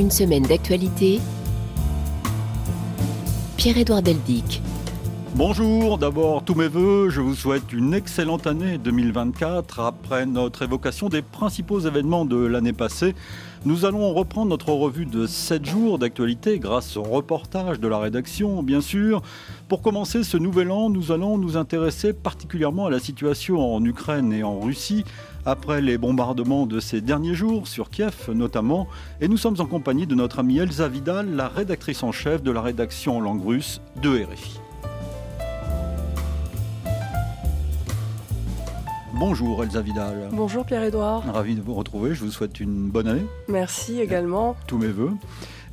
Une semaine d'actualité. Pierre-Édouard Deldic. Bonjour, d'abord tous mes voeux, je vous souhaite une excellente année 2024. Après notre évocation des principaux événements de l'année passée, nous allons reprendre notre revue de 7 jours d'actualité grâce au reportage de la rédaction, bien sûr. Pour commencer ce nouvel an, nous allons nous intéresser particulièrement à la situation en Ukraine et en Russie après les bombardements de ces derniers jours, sur Kiev notamment, et nous sommes en compagnie de notre amie Elsa Vidal, la rédactrice en chef de la rédaction en langue russe de RFI. Bonjour Elsa Vidal. Bonjour Pierre-Édouard. Ravi de vous retrouver, je vous souhaite une bonne année. Merci également. Tous mes voeux.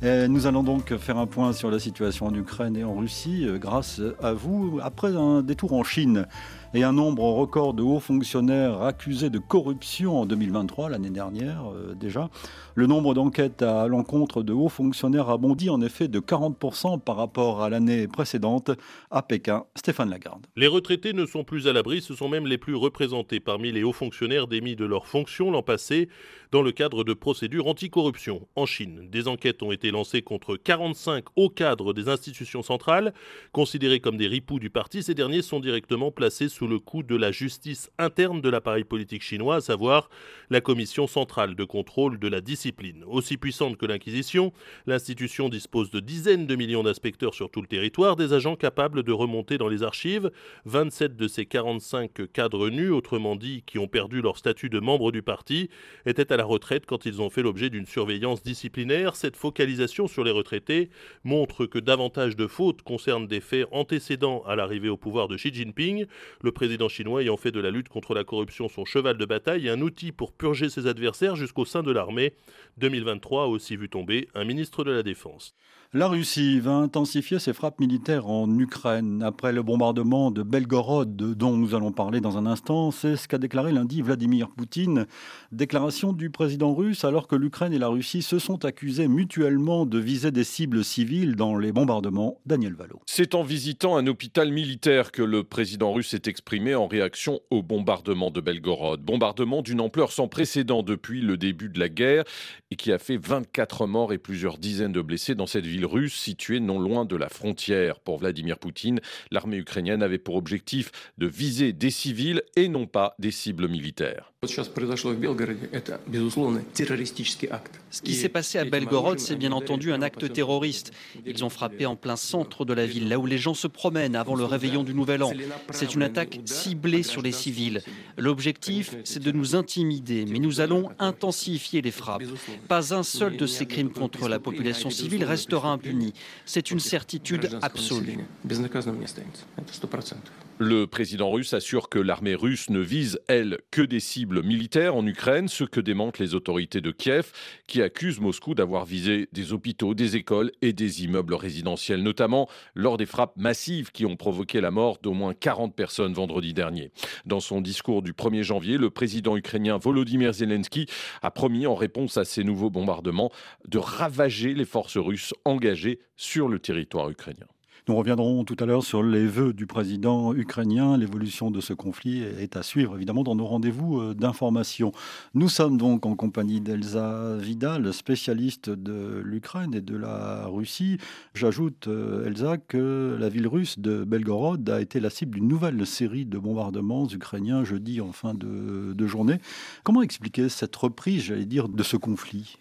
nous allons donc faire un point sur la situation en Ukraine et en Russie euh, grâce à vous après un détour en Chine et un nombre record de hauts fonctionnaires accusés de corruption en 2023, l'année dernière euh, déjà. Le nombre d'enquêtes à l'encontre de hauts fonctionnaires a bondi en effet de 40% par rapport à l'année précédente à Pékin. Stéphane Lagarde. Les retraités ne sont plus à l'abri, ce sont même les plus représentés parmi les hauts fonctionnaires démis de leurs fonctions l'an passé dans le cadre de procédures anticorruption. En Chine, des enquêtes ont été lancées contre 45 hauts cadres des institutions centrales. Considérés comme des ripoux du parti, ces derniers sont directement placés sous le coup de la justice interne de l'appareil politique chinois, à savoir la Commission centrale de contrôle de la discipline. Aussi puissante que l'Inquisition, l'institution dispose de dizaines de millions d'inspecteurs sur tout le territoire, des agents capables de remonter dans les archives. 27 de ces 45 cadres nus, autrement dit qui ont perdu leur statut de membre du parti, étaient à la retraite quand ils ont fait l'objet d'une surveillance disciplinaire. Cette focalisation sur les retraités montre que davantage de fautes concernent des faits antécédents à l'arrivée au pouvoir de Xi Jinping le président chinois ayant fait de la lutte contre la corruption son cheval de bataille et un outil pour purger ses adversaires jusqu'au sein de l'armée. 2023 a aussi vu tomber un ministre de la Défense. La Russie va intensifier ses frappes militaires en Ukraine après le bombardement de Belgorod dont nous allons parler dans un instant. C'est ce qu'a déclaré lundi Vladimir Poutine. Déclaration du président russe alors que l'Ukraine et la Russie se sont accusés mutuellement de viser des cibles civiles dans les bombardements. Daniel Valo. C'est en visitant un hôpital militaire que le président russe s'est exprimé en réaction au bombardement de Belgorod. Bombardement d'une ampleur sans précédent depuis le début de la guerre et qui a fait 24 morts et plusieurs dizaines de blessés dans cette ville russe située non loin de la frontière. Pour Vladimir Poutine, l'armée ukrainienne avait pour objectif de viser des civils et non pas des cibles militaires. Ce qui s'est passé à Belgorod, c'est bien entendu un acte terroriste. Ils ont frappé en plein centre de la ville, là où les gens se promènent avant le réveillon du Nouvel An. C'est une attaque ciblée sur les civils. L'objectif, c'est de nous intimider, mais nous allons intensifier les frappes. Pas un seul de ces crimes contre la population civile restera impuni. C'est une certitude absolue. Le président russe assure que l'armée russe ne vise, elle, que des cibles militaires en Ukraine, ce que démentent les autorités de Kiev, qui accusent Moscou d'avoir visé des hôpitaux, des écoles et des immeubles résidentiels, notamment lors des frappes massives qui ont provoqué la mort d'au moins 40 personnes vendredi dernier. Dans son discours du 1er janvier, le président ukrainien Volodymyr Zelensky a promis, en réponse à ces nouveaux bombardements, de ravager les forces russes engagées sur le territoire ukrainien. Nous reviendrons tout à l'heure sur les vœux du président ukrainien. L'évolution de ce conflit est à suivre évidemment dans nos rendez-vous euh, d'information. Nous sommes donc en compagnie d'Elsa Vidal, spécialiste de l'Ukraine et de la Russie. J'ajoute, euh, Elsa, que la ville russe de Belgorod a été la cible d'une nouvelle série de bombardements ukrainiens jeudi en fin de, de journée. Comment expliquer cette reprise, j'allais dire, de ce conflit?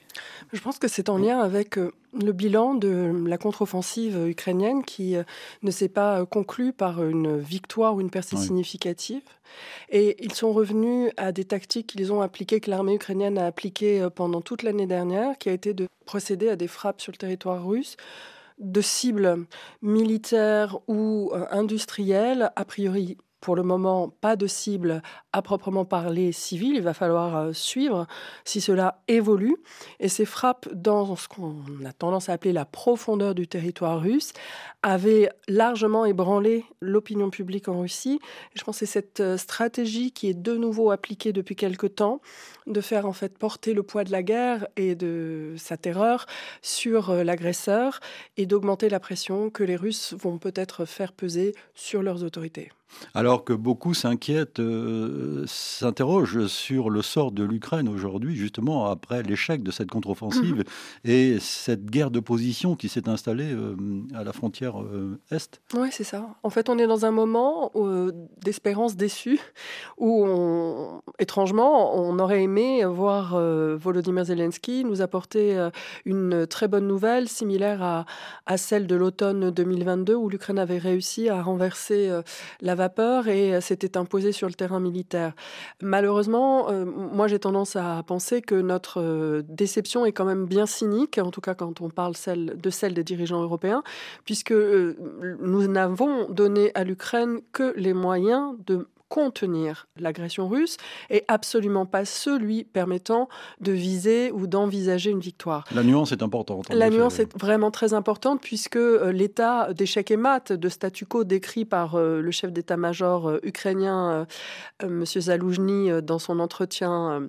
Je pense que c'est en lien avec euh, le bilan de la contre-offensive ukrainienne qui euh, ne s'est pas euh, conclue par une victoire ou une percée significative. Et ils sont revenus à des tactiques qu'ils ont appliquées, que l'armée ukrainienne a appliquées pendant toute l'année dernière, qui a été de procéder à des frappes sur le territoire russe de cibles militaires ou industrielles, a priori pour le moment, pas de cible à proprement parler civile. Il va falloir euh, suivre si cela évolue. Et ces frappes dans ce qu'on a tendance à appeler la profondeur du territoire russe avaient largement ébranlé l'opinion publique en Russie. je pense que c'est cette euh, stratégie qui est de nouveau appliquée depuis quelque temps, de faire en fait porter le poids de la guerre et de sa terreur sur euh, l'agresseur et d'augmenter la pression que les Russes vont peut-être faire peser sur leurs autorités. Alors que beaucoup s'inquiètent, euh, s'interrogent sur le sort de l'Ukraine aujourd'hui, justement après l'échec de cette contre-offensive mhm. et cette guerre de position qui s'est installée euh, à la frontière euh, Est. Oui, c'est ça. En fait, on est dans un moment d'espérance déçue où, étrangement, on aurait aimé voir Volodymyr Zelensky nous apporter une très bonne nouvelle similaire à, à celle de l'automne 2022 où l'Ukraine avait réussi à renverser la vapeur et euh, s'était imposé sur le terrain militaire. Malheureusement, euh, moi j'ai tendance à penser que notre euh, déception est quand même bien cynique, en tout cas quand on parle de celle des dirigeants européens, puisque nous n'avons donné à l'Ukraine que les moyens de contenir l'agression russe et absolument pas celui permettant de viser ou d'envisager une victoire. La nuance est importante. La nuance est vraiment très importante puisque euh, l'état d'échec et mat de statu quo décrit par euh, le chef d'état-major euh, ukrainien, M. Zaloujny, dans son entretien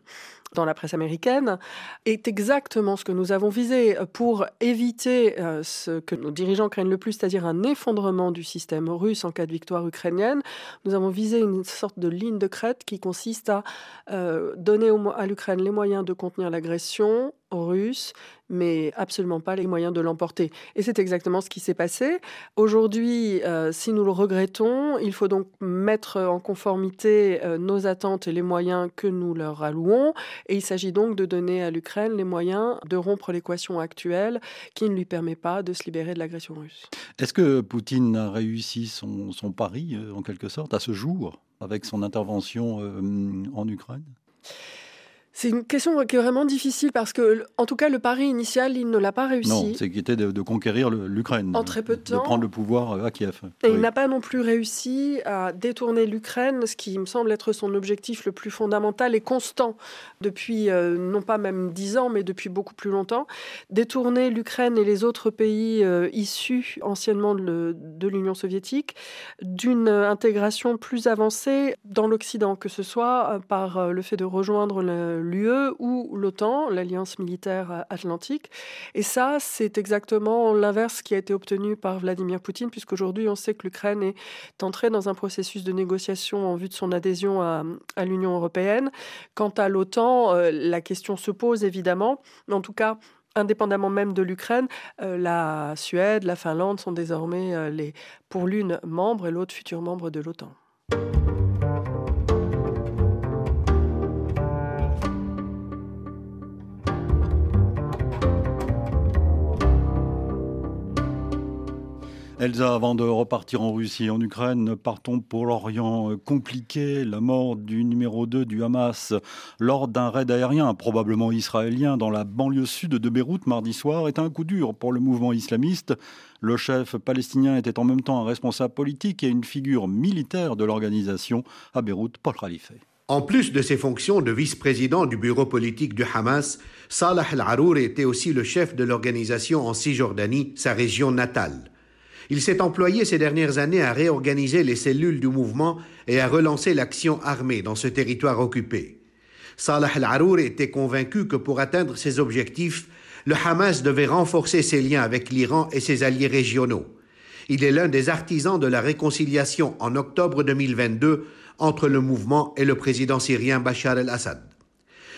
dans la presse américaine, est exactement ce que nous avons visé pour éviter euh, ce que nos dirigeants craignent le plus, c'est-à-dire un effondrement du système russe en cas de victoire ukrainienne. Nous avons visé une sorte de ligne de crête qui consiste à euh, donner à l'Ukraine les moyens de contenir l'agression, russe, mais absolument pas les moyens de l'emporter. Et c'est exactement ce qui s'est passé. Aujourd'hui, euh, si nous le regrettons, il faut donc mettre en conformité euh, nos attentes et les moyens que nous leur allouons. Et il s'agit donc de donner à l'Ukraine les moyens de rompre l'équation actuelle qui ne lui permet pas de se libérer de l'agression russe. Est-ce que Poutine a réussi son, pari, euh, en quelque sorte, à ce jour, avec son intervention en Ukraine? C'est une question qui est vraiment difficile parce que, en tout cas, le pari initial, il ne l'a pas réussi. Non, c'est qui était de, conquérir l'Ukraine. En très peu de temps. De prendre le pouvoir euh, à Kiev. Et il n'a pas non plus réussi à détourner l'Ukraine, ce qui me semble être son objectif le plus fondamental et constant depuis, euh, non pas même dix ans, mais depuis beaucoup plus longtemps. Détourner l'Ukraine et les autres pays euh, issus anciennement de l'Union soviétique d'une intégration plus avancée dans l'Occident, que ce soit par le fait de rejoindre le l'UE ou l'OTAN, l'Alliance militaire atlantique. Et ça, c'est exactement l'inverse qui a été obtenu par Vladimir Poutine, puisqu'aujourd'hui, on sait que l'Ukraine est entrée dans un processus de négociation en vue de son adhésion à, l'Union européenne. Quant à l'OTAN, euh, la question se pose évidemment. En tout cas, indépendamment même de l'Ukraine, euh, la Suède, la Finlande sont désormais euh, pour l'une membre et l'autre futur membre de l'OTAN. Elsa, avant de repartir en Russie et en Ukraine, partons pour l'Orient compliqué. La mort du numéro 2 du Hamas lors d'un raid aérien, probablement israélien, dans la banlieue sud de Beyrouth mardi soir est un coup dur pour le mouvement islamiste. Le chef palestinien était en même temps un responsable politique et une figure militaire de l'organisation à Beyrouth, Paul Khalife. En plus de ses fonctions de vice-président du bureau politique du Hamas, Salah al-Arour était aussi le chef de l'organisation en Cisjordanie, sa région natale. Il s'est employé ces dernières années à réorganiser les cellules du mouvement et à relancer l'action armée dans ce territoire occupé. Salah al-Arour était convaincu que pour atteindre ses objectifs, le Hamas devait renforcer ses liens avec l'Iran et ses alliés régionaux. Il est l'un des artisans de la réconciliation en octobre 2022 entre le mouvement et le président syrien Bachar el-Assad.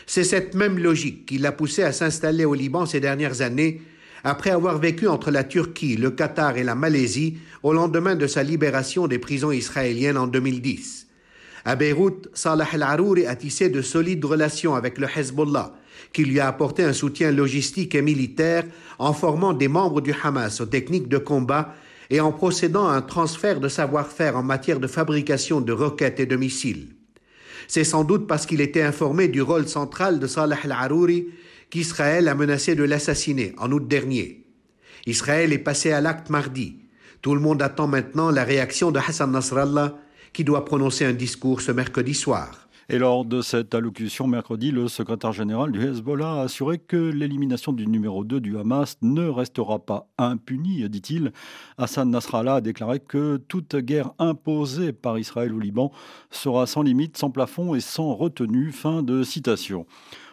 C'est cette même logique qui l'a poussé à s'installer au Liban ces dernières années après avoir vécu entre la Turquie, le Qatar et la Malaisie au lendemain de sa libération des prisons israéliennes en 2010. À Beyrouth, Salah al-Arouri a tissé de solides relations avec le Hezbollah, qui lui a apporté un soutien logistique et militaire en formant des membres du Hamas aux techniques de combat et en procédant à un transfert de savoir-faire en matière de fabrication de roquettes et de missiles. C'est sans doute parce qu'il était informé du rôle central de Salah al-Arouri qu'Israël a menacé de l'assassiner en août dernier. Israël est passé à l'acte mardi. Tout le monde attend maintenant la réaction de Hassan Nasrallah, qui doit prononcer un discours ce mercredi soir. Et lors de cette allocution mercredi, le secrétaire général du Hezbollah a assuré que l'élimination du numéro 2 du Hamas ne restera pas impunie, dit-il. Hassan Nasrallah a déclaré que toute guerre imposée par Israël au Liban sera sans limite, sans plafond et sans retenue. Fin de citation.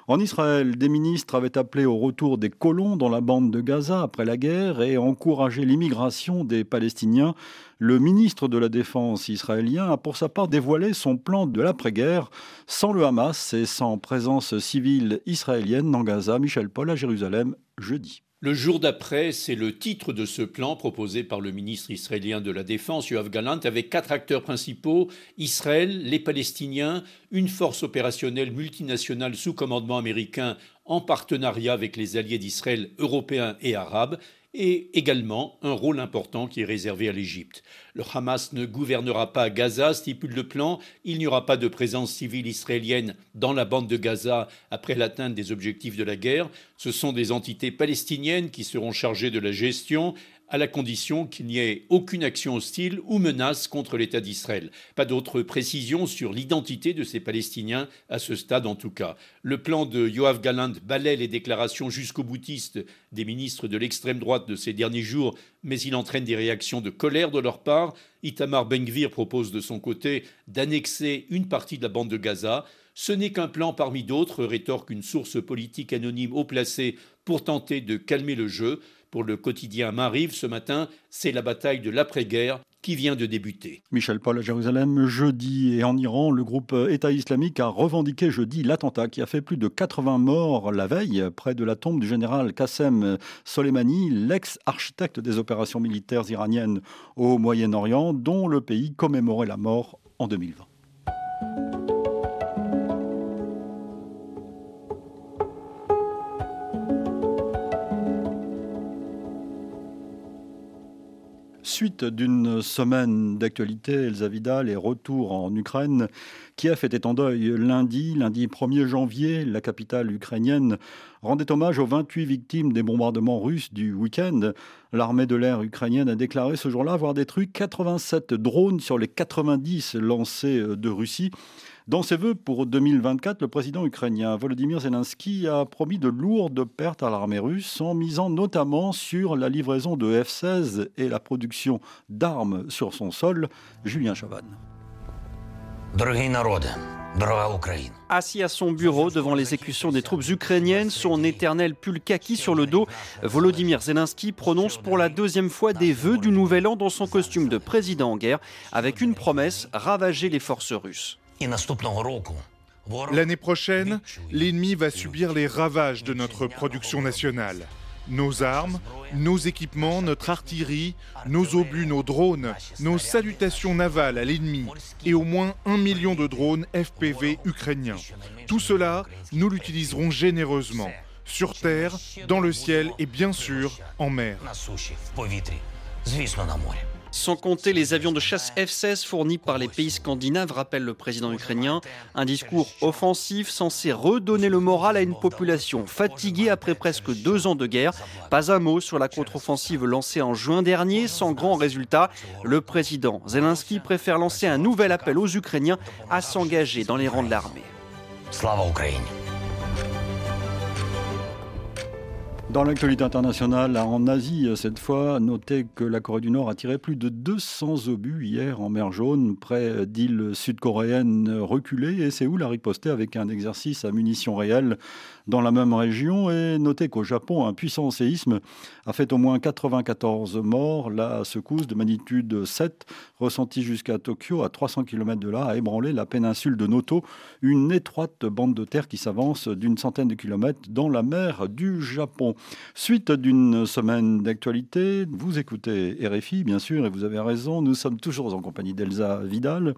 En Israël, des ministres avaient appelé au retour des colons dans la bande de Gaza après la guerre et encouragé l'immigration des Palestiniens. Le ministre de la Défense israélien a pour sa part dévoilé son plan de l'après-guerre sans le Hamas et sans présence civile israélienne dans Gaza. Michel Paul à Jérusalem jeudi. Le jour d'après, c'est le titre de ce plan proposé par le ministre israélien de la Défense, Yoav Galant, avec quatre acteurs principaux Israël, les Palestiniens, une force opérationnelle multinationale sous commandement américain en partenariat avec les alliés d'Israël européens et arabes, et également un rôle important qui est réservé à l'Égypte. Le Hamas ne gouvernera pas Gaza, stipule le plan. Il n'y aura pas de présence civile israélienne dans la bande de Gaza après l'atteinte des objectifs de la guerre. Ce sont des entités palestiniennes qui seront chargées de la gestion à la condition qu'il n'y ait aucune action hostile ou menace contre l'État d'Israël. Pas d'autres précisions sur l'identité de ces Palestiniens, à ce stade en tout cas. Le plan de Yoav Galant balaie les déclarations jusqu'au boutiste des ministres de l'extrême droite de ces derniers jours, mais il entraîne des réactions de colère de leur part. Itamar Ben-Gvir propose de son côté d'annexer une partie de la bande de Gaza. Ce n'est qu'un plan parmi d'autres, rétorque une source politique anonyme haut placée pour tenter de calmer le jeu. Pour le quotidien Mariv ce matin, c'est la bataille de l'après-guerre qui vient de débuter. Michel Paul à Jérusalem, jeudi et en Iran, le groupe État islamique a revendiqué jeudi l'attentat qui a fait plus de 80 morts la veille près de la tombe du général Qassem Soleimani, l'ex-architecte des opérations militaires iraniennes au Moyen-Orient, dont le pays commémorait la mort en 2020. Suite d'une semaine d'actualité, Elsa Vidal est retour en Ukraine. Kiev était en deuil lundi, lundi 1er janvier. La capitale ukrainienne rendait hommage aux 28 victimes des bombardements russes du week-end. L'armée de l'air ukrainienne a déclaré ce jour-là avoir détruit 87 drones sur les 90 lancés de Russie. Dans ses vœux pour 2024, le président ukrainien Volodymyr Zelensky a promis de lourdes pertes à l'armée russe en misant notamment sur la livraison de F-16 et la production d'armes sur son sol. Julien Chavannes. Assis à son bureau devant l'exécution des troupes ukrainiennes, son éternel pull kaki sur le dos, Volodymyr Zelensky prononce pour la deuxième fois des vœux du nouvel an dans son costume de président en guerre, avec une promesse ravager les forces russes. L'année prochaine, l'ennemi va subir les ravages de notre production nationale. Nos armes, nos équipements, notre artillerie, nos obus, nos drones, nos salutations navales à l'ennemi et au moins un million de drones FPV ukrainiens. Tout cela, nous l'utiliserons généreusement, sur terre, dans le ciel et bien sûr en mer. Sans compter les avions de chasse F-16 fournis par les pays scandinaves, rappelle le président ukrainien. Un discours offensif censé redonner le moral à une population fatiguée après presque deux ans de guerre. Pas un mot sur la contre-offensive lancée en juin dernier, sans grand résultat. Le président Zelensky préfère lancer un nouvel appel aux Ukrainiens à s'engager dans les rangs de l'armée. Dans l'actualité internationale, en Asie, cette fois, notez que la Corée du Nord a tiré plus de 200 obus hier en mer Jaune, près d'îles sud-coréennes reculées, et Séoul a riposté avec un exercice à munitions réelles dans la même région. Et notez qu'au Japon, un puissant séisme a fait au moins 94 morts. La secousse de magnitude 7, ressentie jusqu'à Tokyo, à 300 km de là, a ébranlé la péninsule de Noto, une étroite bande de terre qui s'avance d'une centaine de kilomètres dans la mer du Japon. Suite d'une semaine d'actualité, vous écoutez RFI, bien sûr, et vous avez raison, nous sommes toujours en compagnie d'Elsa Vidal.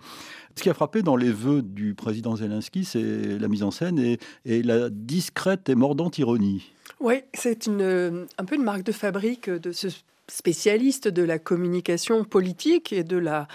Ce qui a frappé dans les vœux du président Zelensky, c'est la mise en scène et, la discrète et mordante ironie. Oui, c'est un peu une marque de fabrique de ce spécialiste de la communication politique et de la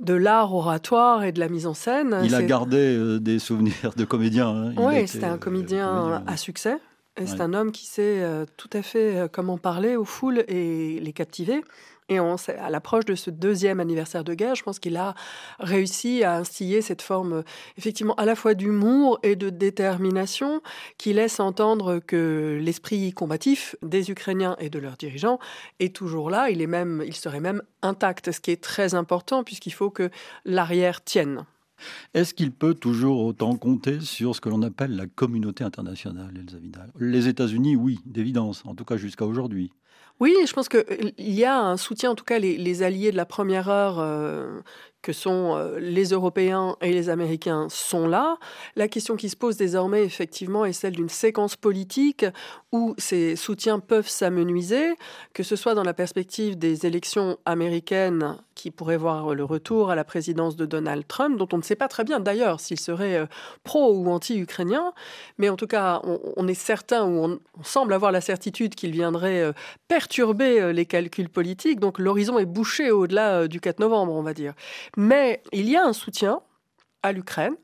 de l'art oratoire et de la mise en scène. Il a gardé euh, des souvenirs de comédien. Hein. Oui, c'était un comédien à succès. C'est un homme qui sait euh, tout à fait euh, comment parler aux foules et les captiver. Et à l'approche de ce deuxième anniversaire de guerre, je pense qu'il a réussi à instiller cette forme, effectivement, à la fois d'humour et de détermination, qui laisse entendre que l'esprit combatif des Ukrainiens et de leurs dirigeants est toujours là. Il est même, il serait même intact, ce qui est très important puisqu'il faut que l'arrière tienne. Est-ce qu'il peut toujours autant compter sur ce que l'on appelle la communauté internationale, Elsa Vidal? Les États-Unis, oui, d'évidence, en tout cas jusqu'à aujourd'hui. Oui, je pense qu'il y a un soutien, en tout cas les, alliés de la première heure euh, que sont euh, les Européens et les Américains sont là. La question qui se pose désormais, effectivement, est celle d'une séquence politique où ces soutiens peuvent s'amenuiser, que ce soit dans la perspective des élections américaines qui pourraient voir le retour à la présidence de Donald Trump, dont on ne sait pas très bien d'ailleurs s'il serait euh, pro ou anti-ukrainien, mais en tout cas, on, est certain ou on, semble avoir la certitude qu'il viendrait euh, perturber les calculs politiques. Donc l'horizon est bouché au-delà du 4 novembre, on va dire. Mais il y a un soutien à l'Ukraine.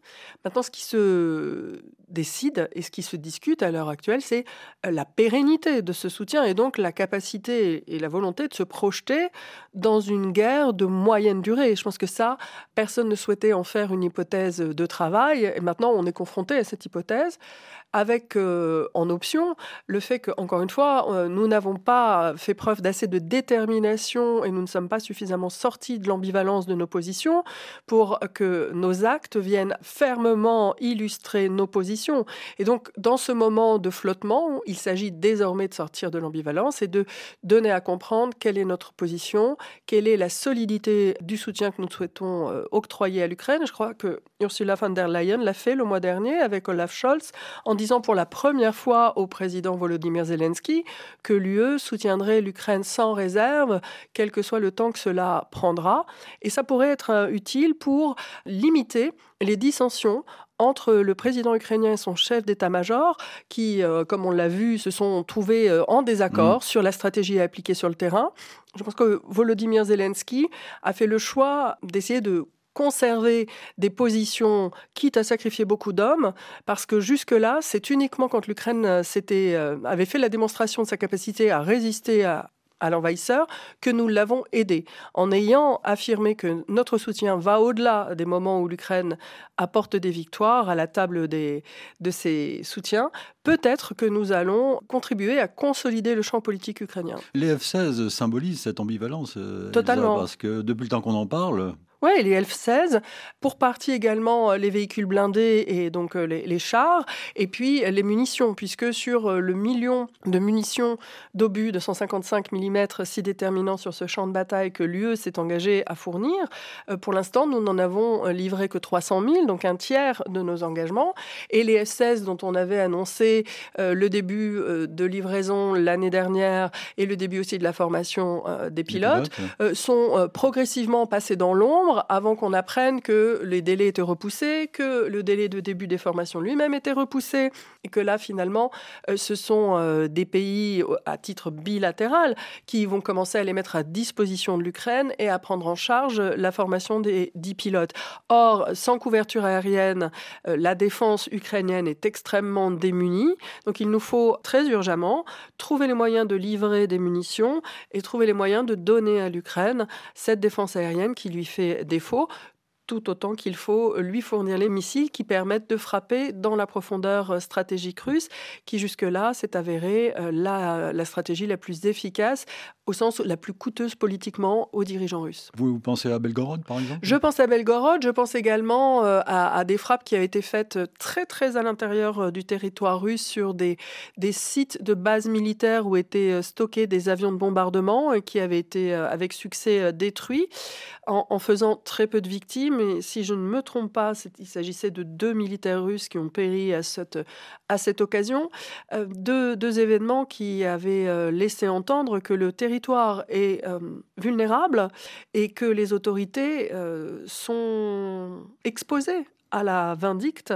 Maintenant, ce qui se décide et ce qui se discute à l'heure actuelle, c'est euh, la pérennité de ce soutien et donc la capacité et la volonté de se projeter dans une guerre de moyenne durée. Je pense que ça, personne ne souhaitait en faire une hypothèse de travail et maintenant on est confronté à cette hypothèse avec euh, en option le fait que, encore une fois, euh, nous n'avons pas fait preuve d'assez de détermination et nous ne sommes pas suffisamment sortis de l'ambivalence de nos positions pour que nos actes viennent fermement illustrer nos positions. Et donc, dans ce moment de flottement, il s'agit désormais de sortir de l'ambivalence et de donner à comprendre quelle est notre position, quelle est la solidité du soutien que nous souhaitons euh, octroyer à l'Ukraine. Je crois que Ursula von der Leyen l'a fait le mois dernier avec Olaf Scholz en disant pour la première fois au président Volodymyr Zelensky que l'UE soutiendrait l'Ukraine sans réserve, quel que soit le temps que cela prendra. Et ça pourrait être euh, utile pour limiter les dissensions entre le président ukrainien et son chef d'état-major, qui, euh, comme on l'a vu, se sont trouvés euh, en désaccord mm. sur la stratégie à appliquer sur le terrain. Je pense que Volodymyr Zelensky a fait le choix d'essayer de conserver des positions, quitte à sacrifier beaucoup d'hommes, parce que jusque-là, c'est uniquement quand l'Ukraine euh, avait fait la démonstration de sa capacité à résister à, à l'envahisseur que nous l'avons aidé. En ayant affirmé que notre soutien va au-delà des moments où l'Ukraine apporte des victoires à la table des, de ses soutiens, peut-être que nous allons contribuer à consolider le champ politique ukrainien. Les F-16 symbolisent cette ambivalence. Euh, Totalement. parce que depuis le temps qu'on en parle, oui, les F-16, pour partie également euh, les véhicules blindés et donc euh, les, chars, et puis les munitions, puisque sur euh, le million de munitions d'obus de 155 mm si déterminant sur ce champ de bataille que l'UE s'est engagé à fournir, pour l'instant, nous n'en avons livré que 300 000, donc un tiers de nos engagements, et les F-16 dont on avait annoncé le début de livraison l'année dernière et le début aussi de la formation des pilotes, sont progressivement passés dans l'ombre avant qu'on apprenne que les délais étaient repoussés, que le délai de début des formations lui-même était repoussé, et que là, finalement, euh, ce sont euh, des pays à titre bilatéral qui vont commencer à les mettre à disposition de l'Ukraine et à prendre en charge la formation des dix pilotes. Or, sans couverture aérienne, euh, la défense ukrainienne est extrêmement démunie, donc il nous faut très urgemment trouver les moyens de livrer des munitions et trouver les moyens de donner à l'Ukraine cette défense aérienne qui lui fait défaut tout autant qu'il faut lui fournir les missiles qui permettent de frapper dans la profondeur euh, stratégique russe, qui jusque-là s'est avérée euh, la, la, stratégie la plus efficace, au sens la plus coûteuse politiquement aux dirigeants russes. Vous, pensez à Belgorod, par exemple? Je pense à Belgorod, je pense également euh, à, des frappes qui avaient été faites très très à l'intérieur du territoire russe sur des, des sites de bases militaires où étaient stockés des avions de bombardement et qui avaient été avec succès détruits en, en faisant très peu de victimes mais si je ne me trompe pas, il s'agissait de deux militaires russes qui ont péri à cette, occasion. Euh, deux, deux, événements qui avaient euh, laissé entendre que le territoire est euh, vulnérable et que les autorités sont exposées à la vindicte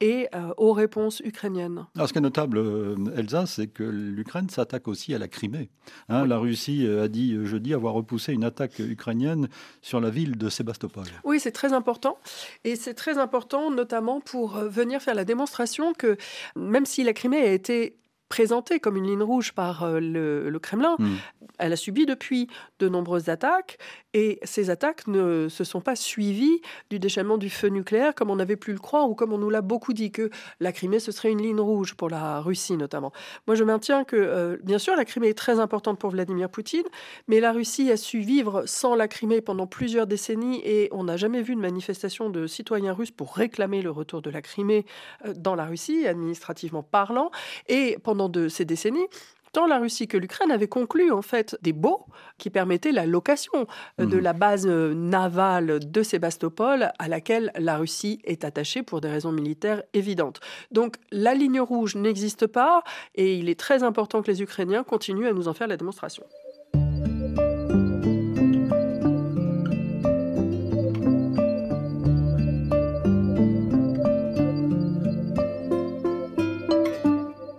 et euh, aux réponses ukrainiennes. Alors, ce qui est notable, euh, Elsa, c'est que l'Ukraine s'attaque aussi à la Crimée. Hein. La Russie euh, a dit jeudi avoir repoussé une attaque ukrainienne sur la ville de Sébastopol. Oui, c'est très important. Et c'est très important notamment pour venir faire la démonstration que même si la Crimée a été présentée comme une ligne rouge par le, Kremlin, hmm. elle a subi depuis de nombreuses attaques et ces attaques ne se sont pas suivies du déchaînement du feu nucléaire comme on avait pu le croire ou comme on nous l'a beaucoup dit que la Crimée ce serait une ligne rouge pour la Russie notamment. Moi je maintiens que bien sûr la Crimée est très importante pour Vladimir Poutine, mais la Russie a su vivre sans la Crimée pendant plusieurs décennies et on n'a jamais vu de manifestation de citoyens russes pour réclamer le retour de la Crimée euh, dans la Russie, administrativement parlant. Et pendant ces décennies, tant la Russie que l'Ukraine avaient conclu en fait des baux qui permettaient la location euh, de mmh. la base euh, navale de Sébastopol à laquelle la Russie est attachée pour des raisons militaires évidentes. Donc la ligne rouge n'existe pas et il est très important que les Ukrainiens continuent à nous en faire la démonstration.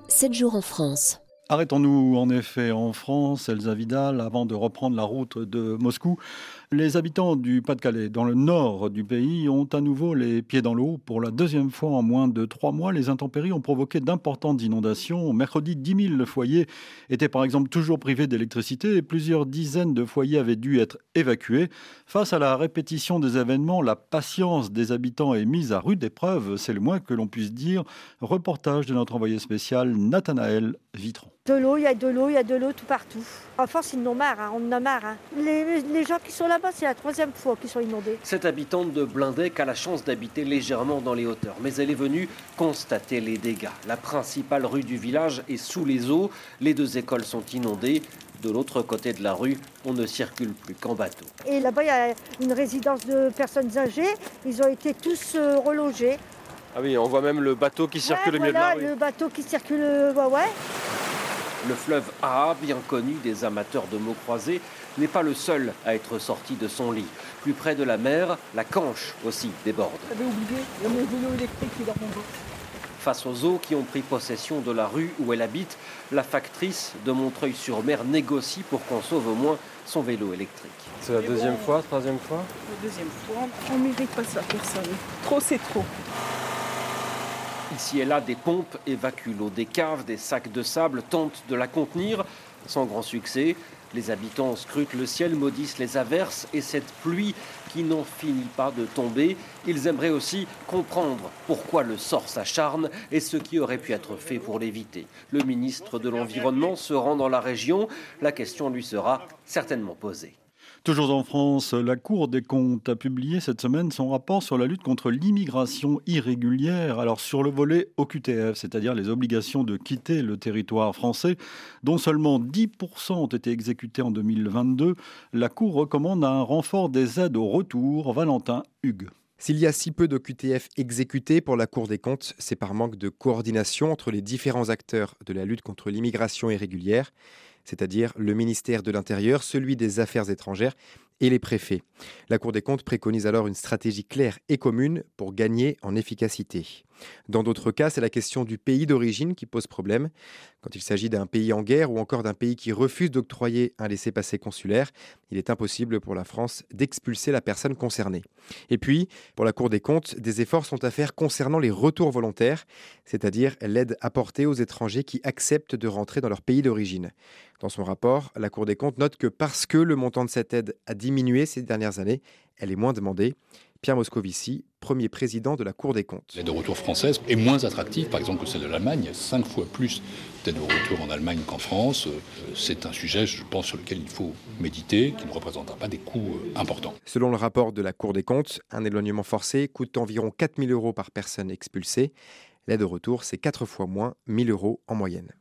Sept jours en France. Arrêtons-nous en effet en France, Elsa Vidal, avant de reprendre la route de Moscou. Les habitants du Pas-de-Calais, dans le nord du pays, ont à nouveau les pieds dans l'eau. Pour la deuxième fois en moins de trois mois, les intempéries ont provoqué d'importantes inondations. Mercredi, 10 000 foyers étaient par exemple toujours privés d'électricité et plusieurs dizaines de foyers avaient dû être évacués. Face à la répétition des événements, la patience des habitants est mise à rude épreuve, c'est le moins que l'on puisse dire. Reportage de notre envoyé spécial Nathanaël Vitron. De l'eau, il y a de l'eau, il y a de l'eau tout partout. En France, ils en ont marre, hein, on en a marre. Hein. Les, les, gens qui sont là-bas, c'est la troisième fois qu'ils sont inondés. Cette habitante de Blindec a la chance d'habiter légèrement dans les hauteurs, mais elle est venue constater les dégâts. La principale rue du village est sous les eaux, les deux écoles sont inondées. De l'autre côté de la rue, on ne circule plus qu'en bateau. Et là-bas, il y a une résidence de personnes âgées. Ils ont été tous euh, relogés. Ah oui, on voit même le bateau qui circule au milieu de la rue. le bateau qui circule, ouais, ouais. Le fleuve A, bien connu des amateurs de mots croisés, n'est pas le seul à être sorti de son lit. Plus près de la mer, la Canche aussi déborde. oublié, il y a vélo électrique qui Face aux eaux qui ont pris possession de la rue où elle habite, la factrice de Montreuil-sur-Mer négocie pour qu'on sauve au moins son vélo électrique. C'est la deuxième fois, troisième fois? La deuxième fois. On ne mérite pas ça, personne. Trop, c'est trop. Ici et là, des pompes évacuent l'eau des caves, des sacs de sable tentent de la contenir, sans grand succès. Les habitants scrutent le ciel, maudissent les averses et cette pluie qui n'en finit pas de tomber. Ils aimeraient aussi comprendre pourquoi le sort s'acharne et ce qui aurait pu être fait pour l'éviter. Le ministre de l'Environnement se rend dans la région. La question lui sera certainement posée. Toujours en France, la Cour des comptes a publié cette semaine son rapport sur la lutte contre l'immigration irrégulière. Alors sur le volet OQTF, c'est-à-dire les obligations de quitter le territoire français, dont seulement 10% ont été exécutés en 2022, la Cour recommande un renfort des aides au retour. Valentin Hugues. S'il y a si peu d'OQTF exécutés pour la Cour des comptes, c'est par manque de coordination entre les différents acteurs de la lutte contre l'immigration irrégulière c'est-à-dire le ministère de l'Intérieur, celui des Affaires étrangères et les préfets. La Cour des comptes préconise alors une stratégie claire et commune pour gagner en efficacité. Dans d'autres cas, c'est la question du pays d'origine qui pose problème. Quand il s'agit d'un pays en guerre ou encore d'un pays qui refuse d'octroyer un laissez-passer consulaire, il est impossible pour la France d'expulser la personne concernée. Et puis, pour la Cour des comptes, des efforts sont à faire concernant les retours volontaires, c'est-à-dire l'aide apportée aux étrangers qui acceptent de rentrer dans leur pays d'origine. Dans son rapport, la Cour des comptes note que parce que le montant de cette aide a diminué ces dernières années, elle est moins demandée. Pierre Moscovici, premier président de la Cour des comptes. L'aide de retour française est moins attractive, par exemple, que celle de l'Allemagne. Cinq fois plus d'aide de retour en Allemagne qu'en France. C'est un sujet, je pense, sur lequel il faut méditer, qui ne représentera pas des coûts euh, importants. Selon le rapport de la Cour des comptes, un éloignement forcé coûte environ 4 000 euros par personne expulsée. L'aide de retour, c'est quatre fois moins, 1 000 euros en moyenne.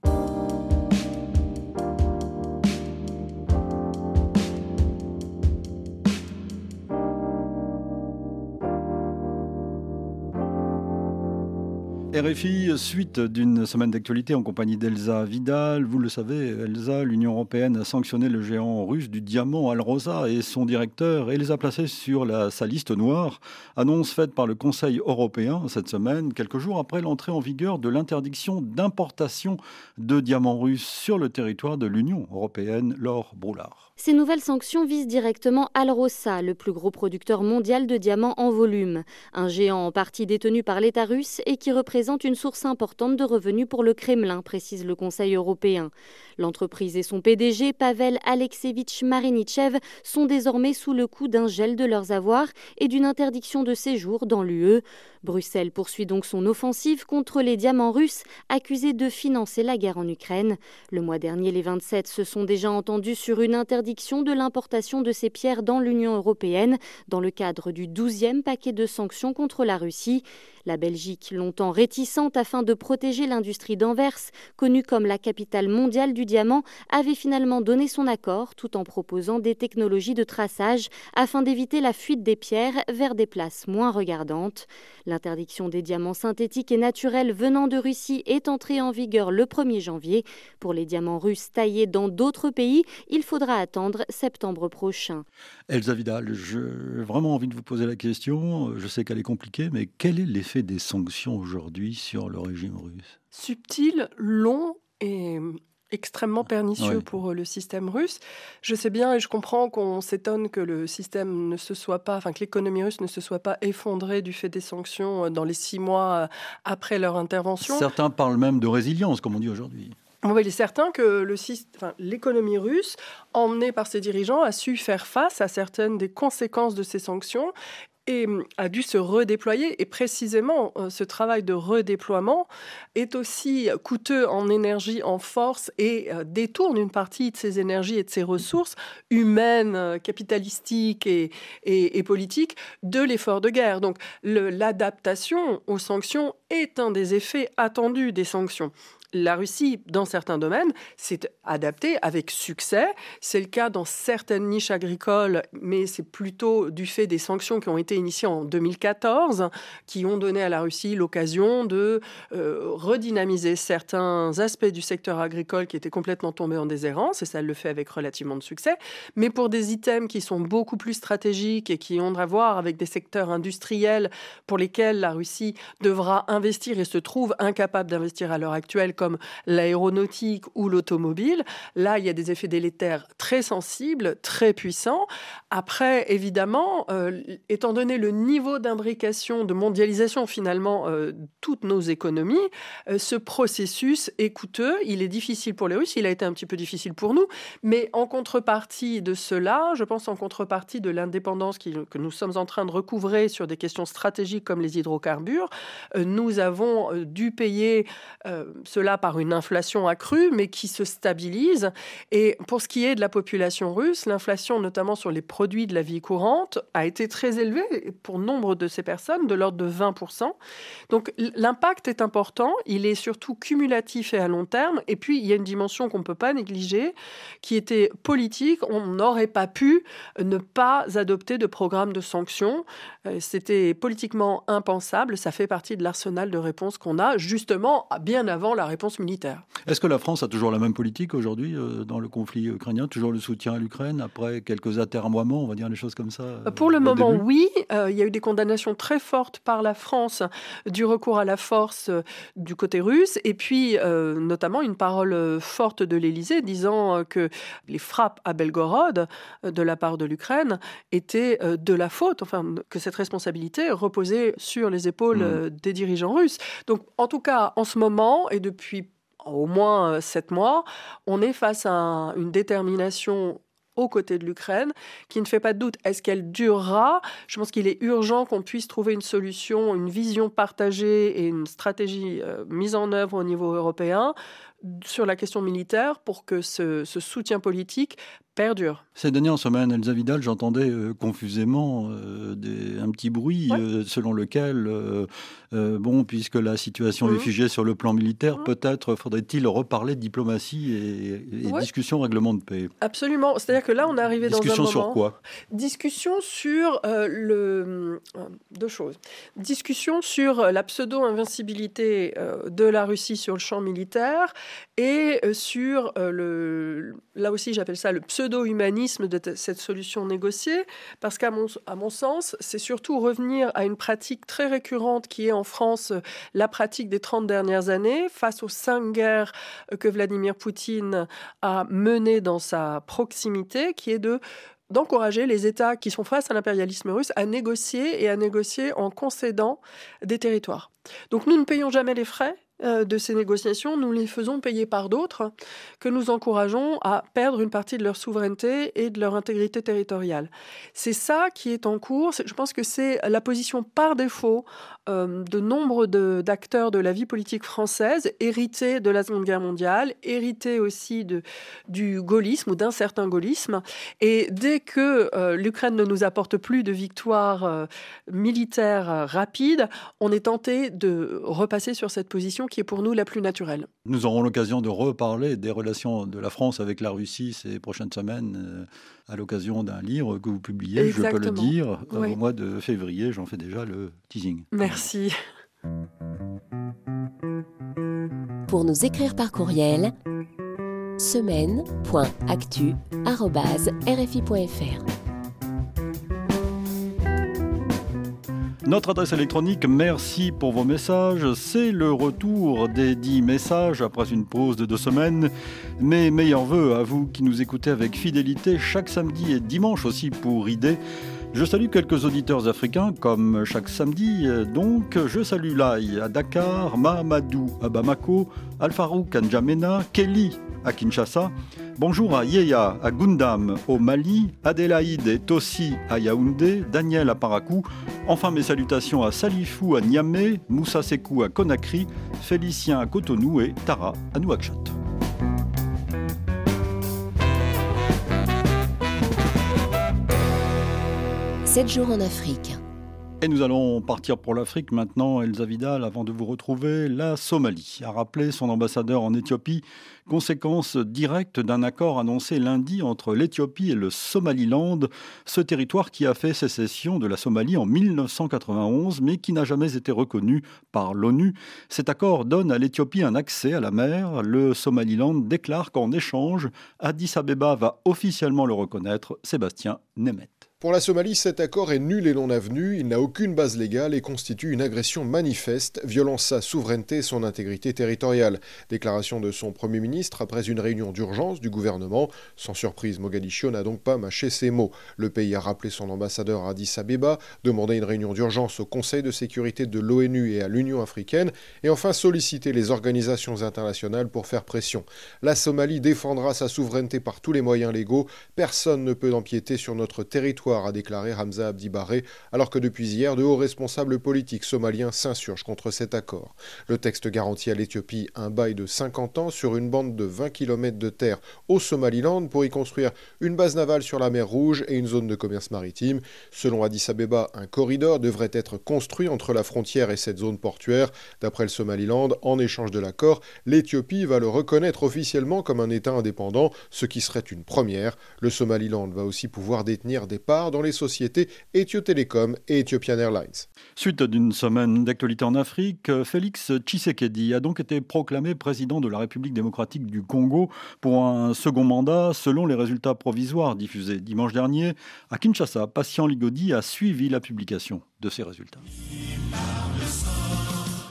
Suite d'une semaine d'actualité en compagnie d'Elsa Vidal. Vous le savez, Elsa, l'Union européenne a sanctionné le géant russe du diamant Alrosa et son directeur et les a placés sur sa liste noire. Annonce faite par le Conseil européen cette semaine, quelques jours après l'entrée en vigueur de l'interdiction d'importation de diamants russes sur le territoire de l'Union européenne. Laure Broulard. Ces nouvelles sanctions visent directement Alrosa, le plus gros producteur mondial de diamants en volume, un géant en partie détenu par l'État russe et qui représente une source importante de revenus pour le Kremlin, précise le Conseil européen. L'entreprise et son PDG, Pavel Alexevitch Marinichev, sont désormais sous le coup d'un gel de leurs avoirs et d'une interdiction de séjour dans l'UE. Bruxelles poursuit donc son offensive contre les diamants russes accusés de financer la guerre en Ukraine. Le mois dernier, les 27 se sont déjà entendus sur une interdiction de l'importation de ces pierres dans l'Union européenne dans le cadre du 12e paquet de sanctions contre la Russie. La Belgique, longtemps réticente afin de protéger l'industrie d'Anvers, connue comme la capitale mondiale du diamant, avait finalement donné son accord tout en proposant des technologies de traçage afin d'éviter la fuite des pierres vers des places moins regardantes. L'interdiction des diamants synthétiques et naturels venant de Russie est entrée en vigueur le 1er janvier. Pour les diamants russes taillés dans d'autres pays, il faudra attendre septembre prochain. Elsa Vidal, j'ai vraiment envie de vous poser la question. Je sais qu'elle est compliquée, mais quel est l'effet des sanctions aujourd'hui sur le régime russe? Subtil, long et extrêmement pernicieux pour euh, le système russe. Je sais bien et je comprends qu'on s'étonne que le système ne se soit pas, enfin que l'économie russe ne se soit pas effondrée du fait des sanctions euh, dans les six mois euh, après leur intervention. Certains parlent même de résilience, comme on dit aujourd'hui. il est certain que l'économie russe, emmenée par ses dirigeants, a su faire face à certaines des conséquences de ces sanctions et hum, a dû se redéployer. Et précisément, euh, ce travail de redéploiement est aussi coûteux en énergie, en force, et euh, détourne une partie de ses énergies et de ses ressources humaines, euh, capitalistiques et, et, politiques de l'effort de guerre. Donc l'adaptation aux sanctions est un des effets attendus des sanctions la Russie, dans certains domaines, s'est adaptée avec succès. C'est le cas dans certaines niches agricoles, mais c'est plutôt du fait des sanctions qui ont été initiées en 2014, qui ont donné à la Russie l'occasion de euh, redynamiser certains aspects du secteur agricole qui étaient complètement tombés en déshérence, et ça le fait avec relativement de succès. Mais pour des items qui sont beaucoup plus stratégiques et qui ont à voir avec des secteurs industriels pour lesquels la Russie devra investir et se trouve incapable d'investir à l'heure actuelle, comme l'aéronautique ou l'automobile. Là, il y a des effets délétères très sensibles, très puissants. Après, évidemment, euh, étant donné le niveau d'imbrication, de mondialisation finalement, euh, toutes nos économies, euh, ce processus est coûteux, il est difficile pour les Russes, il a été un petit peu difficile pour nous, mais en contrepartie de cela, je pense en contrepartie de l'indépendance que nous sommes en train de recouvrer sur des questions stratégiques comme les hydrocarbures, nous avons dû payer cela par une inflation accrue, mais qui se stabilise. Et pour ce qui est de la population russe, l'inflation, notamment sur les produits de la vie courante, a été très élevée pour nombre de ces personnes, de l'ordre de 20%. Donc l'impact est important, il est surtout cumulatif et à long terme. Et puis, il y a une dimension qu'on ne peut pas négliger, qui était politique. On n'aurait pas pu ne pas adopter de programme de sanctions. Euh, c'était politiquement impensable. Ça fait partie de l'arsenal de réponses qu'on a, justement, bien avant la réponse militaire. Est-ce que la France a toujours la même politique aujourd'hui euh, dans le conflit ukrainien Toujours le soutien à l'Ukraine après quelques atermoiements, on va dire les choses comme ça euh, Pour le moment, oui. Euh, il y a eu des condamnations très fortes par la France du recours à la force du côté russe et puis notamment une parole forte de l'Élysée disant que les frappes à Belgorod de la part de l'Ukraine étaient de la faute, enfin que cette responsabilité reposait sur les épaules mmh. des dirigeants russes. Donc en tout cas, en ce moment et depuis au moins euh, sept mois, on est face à une détermination aux côtés de l'Ukraine, qui ne fait pas de doute. Est-ce qu'elle durera? Je pense qu'il est urgent qu'on puisse trouver une solution, une vision partagée et une stratégie euh, mise en œuvre au niveau européen sur la question militaire pour que ce soutien politique perdure. Ces dernières semaines, Elsa Vidal, j'entendais euh, confusément euh, un petit bruit euh, selon lequel, bon, puisque la situation est mhm. figée sur le plan militaire, mhm. peut-être faudrait-il reparler de diplomatie et, discussion règlement de paix. Absolument. C'est-à-dire que là, on est arrivé dans un moment... Discussion sur quoi? Discussion sur le... deux choses. Discussion sur la pseudo-invincibilité de la Russie sur le champ militaire et sur le... Là aussi, j'appelle ça le pseudo pseudo-humanisme de cette solution négociée, parce qu'à mon, à mon sens, c'est surtout revenir à une pratique très récurrente qui est en France la pratique des 30 dernières années, face aux cinq guerres que Vladimir Poutine a menées dans sa proximité, qui est de d'encourager les États qui sont face à l'impérialisme russe à négocier et à négocier en concédant des territoires. Donc nous ne payons jamais les frais euh, de ces négociations, nous les faisons payer par d'autres que nous encourageons à perdre une partie de leur souveraineté et de leur intégrité territoriale. C'est ça qui est en cours. Je pense que c'est la position par défaut euh, de nombre d'acteurs de, la vie politique française, hérités de la Seconde Guerre mondiale, hérités aussi du gaullisme ou d'un certain gaullisme. Et dès que euh, l'Ukraine ne nous apporte plus de victoires militaires rapides, on est tenté de repasser sur cette position qui est pour nous la plus naturelle. Nous aurons l'occasion de reparler des relations de la France avec la Russie ces prochaines semaines euh, à l'occasion d'un livre que vous publiez, je peux le dire, au mois de février. J'en fais déjà le teasing. Merci. Pour nous écrire par courriel, semaine.actu.rfi.fr. Notre adresse électronique, merci pour vos messages. C'est le retour des dix messages après une pause de deux semaines. Mes meilleurs voeux à vous qui nous écoutez avec fidélité chaque samedi et dimanche aussi pour idée. Je salue quelques auditeurs africains, comme chaque samedi. Donc, je salue Lai à Dakar, Mahamadou à Bamako, Alfarouk à N'Djamena, Kelly à Kinshasa. Bonjour à Yeya à Gundam au Mali, Adélaïde et Tossi à Yaoundé, Daniel à Parakou. Enfin mes salutations à Salifou à Niamey, Moussa Sekou à Conakry, Félicien à Cotonou et Tara à Nouakchott. 7 jours en Afrique. Et nous allons partir pour l'Afrique maintenant, Elsa Vidal, avant de vous retrouver. La Somalie a rappelé son ambassadeur en Éthiopie, conséquence directe d'un accord annoncé lundi entre l'Éthiopie et le Somaliland, ce territoire qui a fait sécession de la Somalie en 1991, mais qui n'a jamais été reconnu par l'ONU. Cet accord donne à l'Éthiopie un accès à la mer. Le Somaliland déclare qu'en échange, Addis Abeba va officiellement le reconnaître. Sébastien Nemeth. Pour la Somalie, cet accord est nul et non avenu, il n'a aucune base légale et constitue une agression manifeste, violant sa souveraineté et son intégrité territoriale. Déclaration de son Premier ministre après une réunion d'urgence du gouvernement. Sans surprise, Mogadiscio n'a donc pas mâché ses mots. Le pays a rappelé son ambassadeur à Addis Abeba, demandé une réunion d'urgence au Conseil de sécurité de l'ONU et à l'Union africaine, et enfin sollicité les organisations internationales pour faire pression. La Somalie défendra sa souveraineté par tous les moyens légaux, personne ne peut empiéter sur notre territoire a déclaré Hamza Abdi Baré, alors que depuis hier, de hauts responsables politiques somaliens s'insurgent contre cet accord. Le texte garantit à l'Éthiopie un bail de 50 ans sur une bande de 20 km de terre au Somaliland pour y construire une base navale sur la mer Rouge et une zone de commerce maritime. Selon Addis Abeba, un corridor devrait être construit entre la frontière et cette zone portuaire. D'après le Somaliland, en échange de l'accord, l'Éthiopie va le reconnaître officiellement comme un État indépendant, ce qui serait une première. Le Somaliland va aussi pouvoir détenir des parts dans les sociétés Ethio Telecom et Ethiopian Airlines. Suite d'une semaine d'actualité en Afrique, Félix Tshisekedi a donc été proclamé président de la République démocratique du Congo pour un second mandat selon les résultats provisoires diffusés dimanche dernier. À Kinshasa, Patient Ligodi a suivi la publication de ces résultats.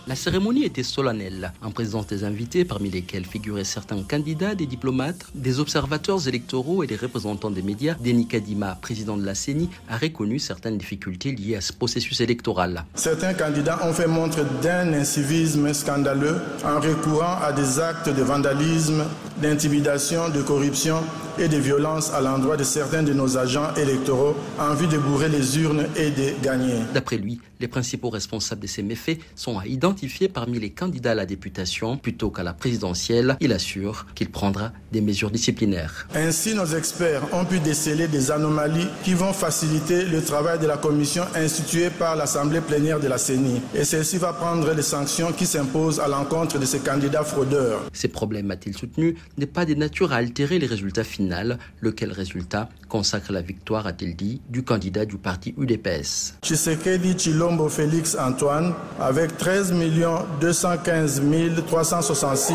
La cérémonie était solennelle, en présence des invités, parmi lesquels figuraient certains candidats, des diplomates, des observateurs électoraux et des représentants des médias. Denis Kadima, président de la CENI, a reconnu certaines difficultés liées à ce processus électoral. Certains candidats ont fait montre d'un incivisme scandaleux en recourant à des actes de vandalisme, d'intimidation, de corruption et de violence à l'endroit de certains de nos agents électoraux en vue de bourrer les urnes et de gagner. D'après lui, les principaux responsables de ces méfaits sont à identifier parmi les candidats à la députation plutôt qu'à la présidentielle. Il assure qu'il prendra des mesures disciplinaires. Ainsi, nos experts ont pu déceler des anomalies qui vont faciliter le travail de la commission instituée par l'Assemblée plénière de la CENI. Et celle-ci va prendre les sanctions qui s'imposent à l'encontre de ces candidats fraudeurs. Ces problèmes, a-t-il soutenu, n'est pas de nature à altérer les résultats finaux lequel résultat consacre la victoire, a-t-il dit, du candidat du parti UDPS. Tshisekedi Chilombo Félix Antoine, avec 13 215 366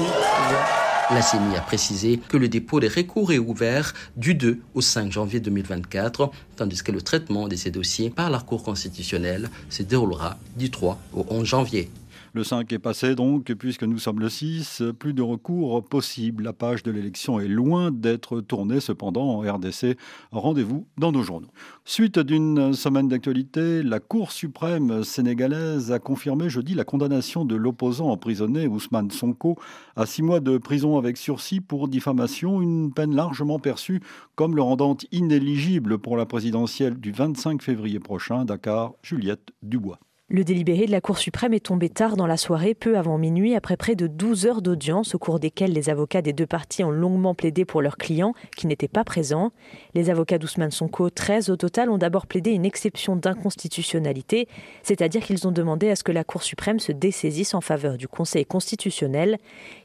la CENI a précisé que le dépôt des recours est ouvert du 2 au 5 janvier 2024, tandis que le traitement de ces dossiers par la Cour constitutionnelle se déroulera du 3 au 11 janvier. Le 5 est passé donc, puisque nous sommes le 6, plus de recours possible. La page de l'élection est loin d'être tournée, cependant, en RDC. Rendez-vous dans nos journaux. Suite d'une semaine d'actualité, la Cour suprême sénégalaise a confirmé jeudi la condamnation de l'opposant emprisonné Ousmane Sonko à six mois de prison avec sursis pour diffamation, une peine largement perçue comme le rendant inéligible pour la présidentielle du 25 février prochain. Dakar, Juliette Dubois. Le délibéré de la Cour suprême est tombé tard dans la soirée, peu avant minuit, après près de 12 heures d'audience, au cours desquelles les avocats des deux parties ont longuement plaidé pour leurs clients, qui n'étaient pas présents. Les avocats d'Ousmane Sonko, 13 au total, ont d'abord plaidé une exception d'inconstitutionnalité, c'est-à-dire qu'ils ont demandé à ce que la Cour suprême se dessaisisse en faveur du Conseil constitutionnel.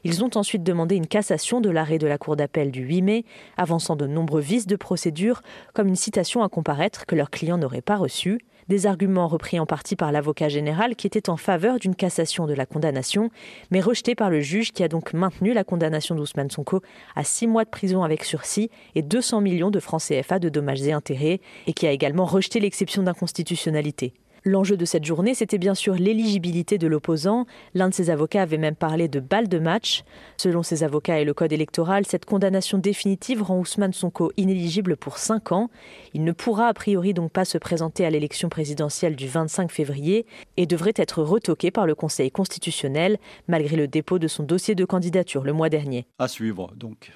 Ils ont ensuite demandé une cassation de l'arrêt de la Cour d'appel du 8 mai, avançant de nombreux vices de procédure, comme une citation à comparaître que leurs clients n'auraient pas reçue des arguments repris en partie par l'avocat général qui était en faveur d'une cassation de la condamnation, mais rejetés par le juge qui a donc maintenu la condamnation d'Ousmane Sonko à six mois de prison avec sursis et 200 millions de francs CFA de dommages et intérêts, et qui a également rejeté l'exception d'inconstitutionnalité. L'enjeu de cette journée, c'était bien sûr l'éligibilité de l'opposant. L'un de ses avocats avait même parlé de balle de match. Selon ses avocats et le code électoral, cette condamnation définitive rend Ousmane Sonko inéligible pour 5 ans. Il ne pourra a priori donc pas se présenter à l'élection présidentielle du 25 février et devrait être retoqué par le Conseil constitutionnel malgré le dépôt de son dossier de candidature le mois dernier. À suivre donc.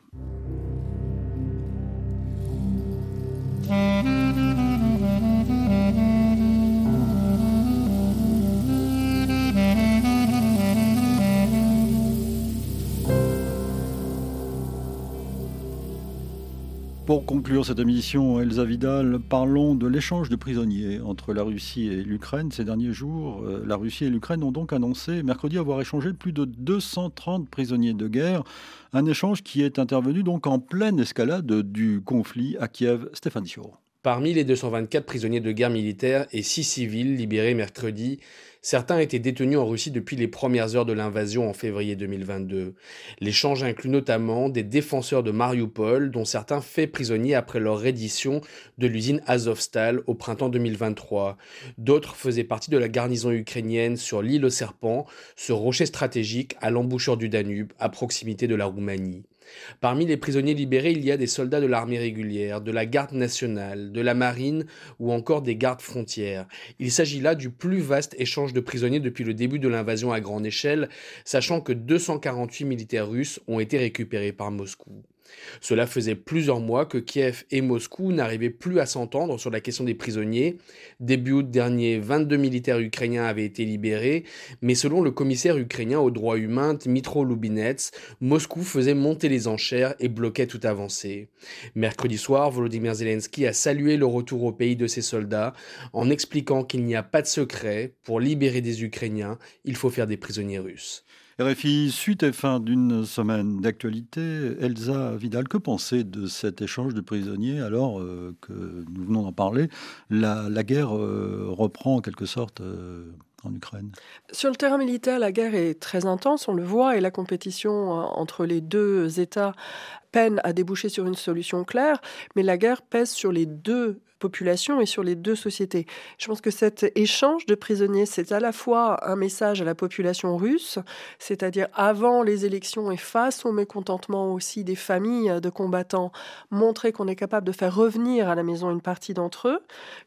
Pour conclure cette émission, Elsa Vidal, parlons de l'échange de prisonniers entre la Russie et l'Ukraine. Ces derniers jours, euh, la Russie et l'Ukraine ont donc annoncé mercredi avoir échangé plus de 230 prisonniers de guerre. Un échange qui est intervenu donc en pleine escalade du conflit à Kiev. Stéphane Dior. Parmi les 224 prisonniers de guerre militaires et 6 civils libérés mercredi, Certains étaient détenus en Russie depuis les premières heures de l'invasion en février 2022. L'échange inclut notamment des défenseurs de Mariupol, dont certains faits prisonniers après leur reddition de l'usine Azovstal au printemps 2023. D'autres faisaient partie de la garnison ukrainienne sur l'île aux serpents, ce rocher stratégique à l'embouchure du Danube, à proximité de la Roumanie. Parmi les prisonniers libérés, il y a des soldats de l'armée régulière, de la garde nationale, de la marine ou encore des gardes frontières. Il s'agit là du plus vaste échange de prisonniers depuis le début de l'invasion à grande échelle, sachant que 248 militaires russes ont été récupérés par Moscou. Cela faisait plusieurs mois que Kiev et Moscou n'arrivaient plus à s'entendre sur la question des prisonniers. Début août dernier, 22 militaires ukrainiens avaient été libérés, mais selon le commissaire ukrainien aux droits humains Dmitro Lubinets, Moscou faisait monter les enchères et bloquait toute avancée. Mercredi soir, Volodymyr Zelensky a salué le retour au pays de ses soldats en expliquant qu'il n'y a pas de secret, pour libérer des Ukrainiens, il faut faire des prisonniers russes. RFI, suite et fin d'une semaine d'actualité. Elsa Vidal, que pensez de cet échange de prisonniers alors euh, que nous venons d'en parler? La, guerre euh, reprend en quelque sorte euh, en Ukraine Sur le terrain militaire, la guerre est très intense, on le voit, et la compétition entre les deux États peine à déboucher sur une solution claire, mais la guerre pèse sur les deux populations et sur les deux sociétés. Je pense que cet échange de prisonniers, c'est à la fois un message à la population russe, c'est-à-dire avant les élections et face au mécontentement aussi des familles de combattants, montrer qu'on est capable de faire revenir à la maison une partie d'entre eux,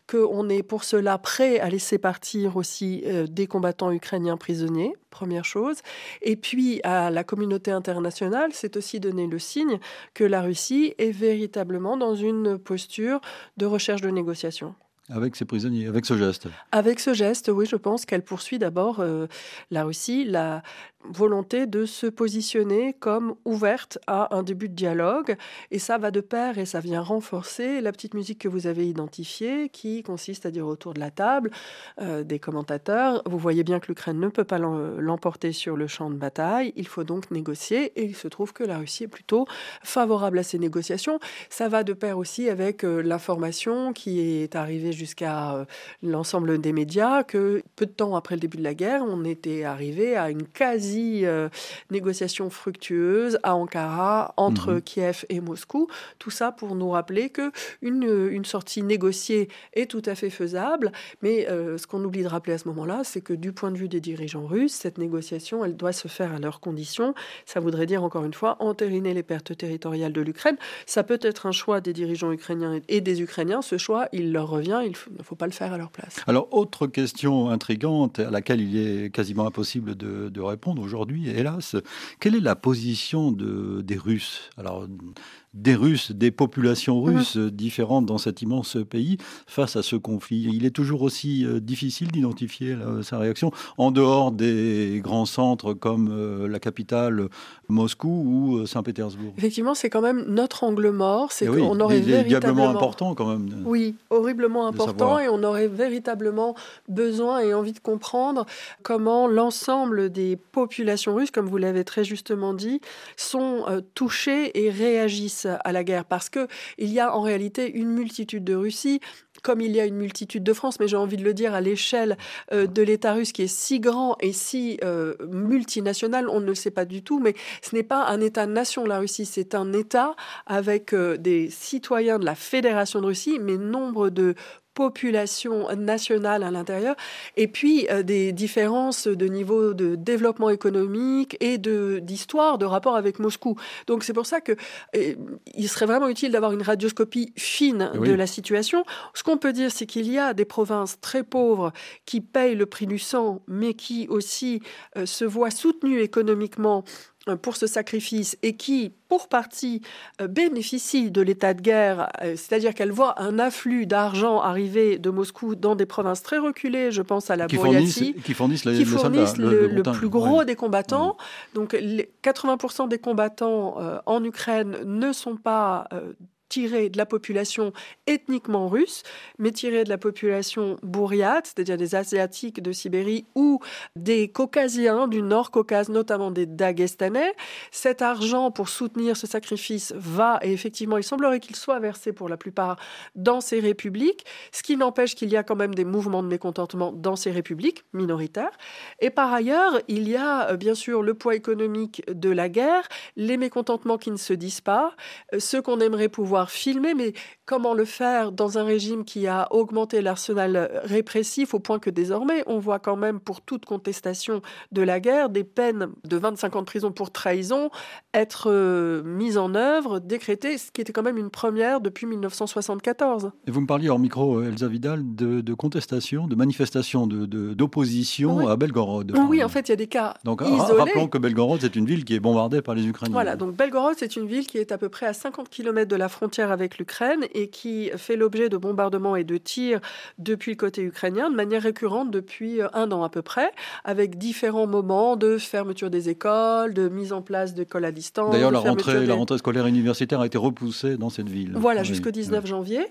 qu'on est pour cela prêt à laisser partir aussi euh, des combattants ukrainiens prisonniers, première chose. Et puis à la communauté internationale, c'est aussi donner le signe que la Russie est véritablement dans une posture de recherche de négociation. Avec ces prisonniers, avec ce geste. Avec ce geste, oui, je pense qu'elle poursuit d'abord euh, la Russie, la, volonté de se positionner comme ouverte à un début de dialogue. Et ça va de pair et ça vient renforcer la petite musique que vous avez identifiée, qui consiste à dire autour de la table euh, des commentateurs, vous voyez bien que l'Ukraine ne peut pas l'emporter sur le champ de bataille, il faut donc négocier. Et il se trouve que la Russie est plutôt favorable à ces négociations. Ça va de pair aussi avec euh, l'information qui est arrivée jusqu'à euh, l'ensemble des médias, que peu de temps après le début de la guerre, on était arrivé à une quasi quasi négociation fructueuse à Ankara entre mhm. Kiev et Moscou. Tout ça pour nous rappeler que une, une sortie négociée est tout à fait faisable, mais ce qu'on oublie de rappeler à ce moment-là, c'est que du point de vue des dirigeants russes, cette négociation, elle doit se faire à leurs conditions. Ça voudrait dire encore une fois entériner les pertes territoriales de l'Ukraine. Ça peut être un choix des dirigeants ukrainiens et des Ukrainiens. Ce choix, il leur revient. Il ne faut pas le faire à leur place. Alors, autre question intrigante à laquelle il est quasiment impossible de, répondre aujourd'hui, hélas, quelle est la position de, des Russes? Des Russes, des populations mhm. russes différentes dans cet immense pays face à ce conflit. Il est toujours aussi euh, difficile d'identifier sa réaction en dehors des grands centres comme euh, la capitale Moscou ou euh, Saint-Pétersbourg. Effectivement, c'est quand même notre angle mort. C'est eh qu'on aurait véritablement important quand même. Oui, horriblement important, et on aurait véritablement besoin et envie de comprendre comment l'ensemble des populations russes, comme vous l'avez très justement dit, sont touchées et réagissent à la guerre. Parce que il y a en réalité une multitude de Russie comme il y a une multitude de France, mais j'ai envie de le dire à l'échelle euh, de l'État russe qui est si grand et si euh, multinational, on ne le sait pas du tout, mais ce n'est pas un État-nation, la Russie, c'est un État avec euh, des citoyens de la Fédération de Russie, mais nombre de population nationale à l'intérieur, et puis euh, des différences de niveau de développement économique et de d'histoire, de rapport avec Moscou. Donc c'est pour ça que euh, il serait vraiment utile d'avoir une radioscopie fine de la situation. Ce qu'on peut dire, c'est qu'il y a des provinces très pauvres qui payent le prix du sang, mais qui aussi euh, se voient soutenues économiquement pour ce sacrifice et qui, pour partie, euh, bénéficie de l'état de guerre, euh, c'est-à-dire qu'elle voit un afflux d'argent arriver de Moscou dans des provinces très reculées, je pense à la qui qui fournissent, le, plus gros des combattants. Donc 80% des combattants en Ukraine ne sont pas tiré de la population ethniquement russe, mais tiré de la population bourriate, c'est-à-dire des Asiatiques de Sibérie ou des Caucasiens du Nord-Caucase, notamment des Dagestanais. Cet argent pour soutenir ce sacrifice va, et effectivement, il semblerait qu'il soit versé pour la plupart dans ces républiques, ce qui n'empêche qu'il y a quand même des mouvements de mécontentement dans ces républiques minoritaires. Et par ailleurs, il y a euh, bien sûr le poids économique de la guerre, les mécontentements qui ne se disent pas, euh, ce qu'on aimerait pouvoir filmer, mais comment le faire dans un régime qui a augmenté l'arsenal répressif au point que désormais on voit quand même pour toute contestation de la guerre des peines de 25 ans de prison pour trahison être euh, mises en œuvre, décrétées, ce qui était quand même une première depuis 1974. Et vous me parliez hors micro, euh, Elsa Vidal, de, contestation, de manifestation, d'opposition de, à Belgorod. Oui, en fait, il y a des cas donc, isolés. Rappelons que Belgorod, c'est une ville qui est bombardée par les Ukrainiens. Voilà, donc Belgorod, c'est une ville qui est à peu près à 50 km de la frontière avec l'Ukraine et qui fait l'objet de bombardements et de tirs depuis le côté ukrainien de manière récurrente depuis euh, un an à peu près, avec différents moments de fermeture des écoles, de mise en place d'écoles à distance. D'ailleurs, la rentrée, la rentrée scolaire universitaire a été repoussée dans cette ville. Voilà, jusqu'au 19 janvier.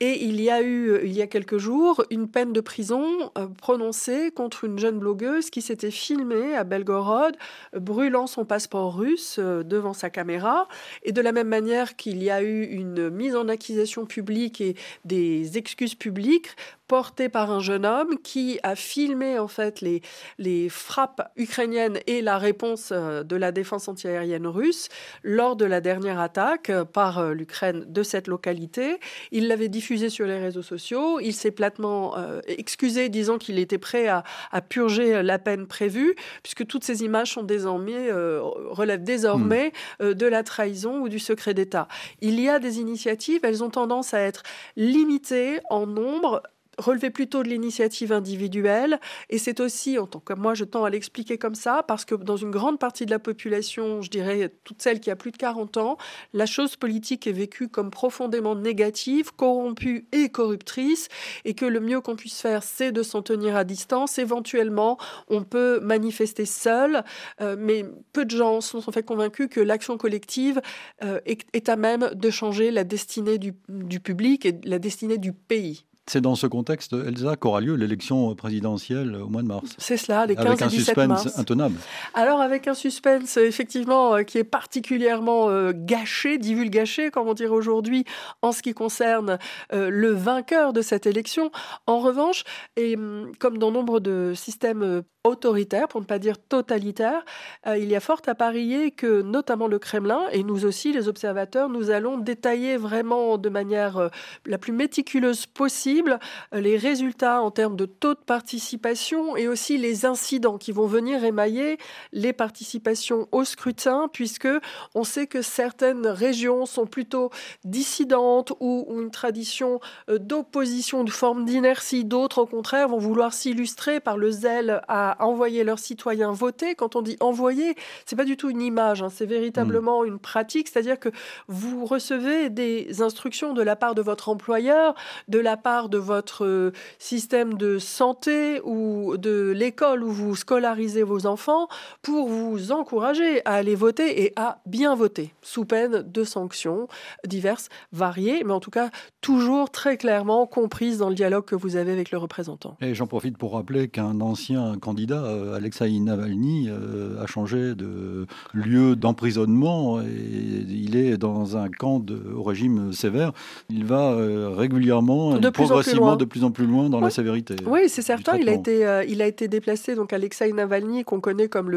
Et il y a eu, euh, il y a quelques jours, une peine de prison euh, prononcée contre une jeune blogueuse qui s'était filmée à Belgorod, brûlant son passeport russe devant sa caméra. Et de la même manière qu'il y a eu une mise en accusation publique et des excuses publiques porté par un jeune homme qui a filmé en fait les, les frappes ukrainiennes et la réponse euh, de la défense antiaérienne russe lors de la dernière attaque euh, par euh, l'Ukraine de cette localité. Il l'avait diffusé sur les réseaux sociaux. Il s'est platement excusé, disant qu'il était prêt à, à, purger la peine prévue, puisque toutes ces images sont désormais relèvent désormais hmm. de la trahison ou du secret d'État. Il y a des initiatives, elles ont tendance à être limitées en nombre relever plutôt de l'initiative individuelle. Et c'est aussi, en tant que moi, je tends à l'expliquer comme ça, parce que dans une grande partie de la population, je dirais toute celle qui a plus de 40 ans, la chose politique est vécue comme profondément négative, corrompue et corruptrice, et que le mieux qu'on puisse faire, c'est de s'en tenir à distance. Éventuellement, on peut manifester seul, euh, mais peu de gens sont en fait convaincus que l'action collective euh, est, à même de changer la destinée du public et la destinée du pays. C'est dans ce contexte, Elsa, qu'aura lieu l'élection présidentielle au mois de mars. C'est cela, les 15 avec et un 17 mars. suspense intenable. Alors avec un suspense effectivement euh, qui est particulièrement euh, gâché, divulgaché, comme on dirait aujourd'hui, en ce qui concerne euh, le vainqueur de cette élection. En revanche, et hum, comme dans nombre de systèmes euh, autoritaires, pour ne pas dire totalitaires, euh, il y a fort à parier que notamment le Kremlin et nous aussi, les observateurs, nous allons détailler vraiment de manière euh, la plus méticuleuse possible euh, les résultats en termes de taux de participation et aussi les incidents qui vont venir émailler les participations au scrutin, puisque on sait que certaines régions sont plutôt dissidentes ou ont une tradition euh, d'opposition, de forme d'inertie. D'autres, au contraire, vont vouloir s'illustrer par le zèle à envoyer leurs citoyens voter. Quand on dit envoyer, c'est pas du tout une image, hein, c'est véritablement une pratique, c'est-à-dire que vous recevez des instructions de la part de votre employeur, de la part de votre euh, système de santé ou de l'école où vous scolarisez vos enfants pour vous encourager à aller voter et à bien voter, sous peine de sanctions diverses, variées, mais en tout cas toujours très clairement comprises dans le dialogue que vous avez avec le représentant. Et j'en profite pour rappeler qu'un ancien candidat, euh, Alexei Navalny, euh, a changé de lieu d'emprisonnement et il est dans un camp de, au régime sévère. Il va régulièrement, De plus progressivement, de plus en plus loin dans la sévérité. Oui, c'est certain. Il a, été, euh, il a été déplacé, donc Alexei Navalny, qu'on connaît comme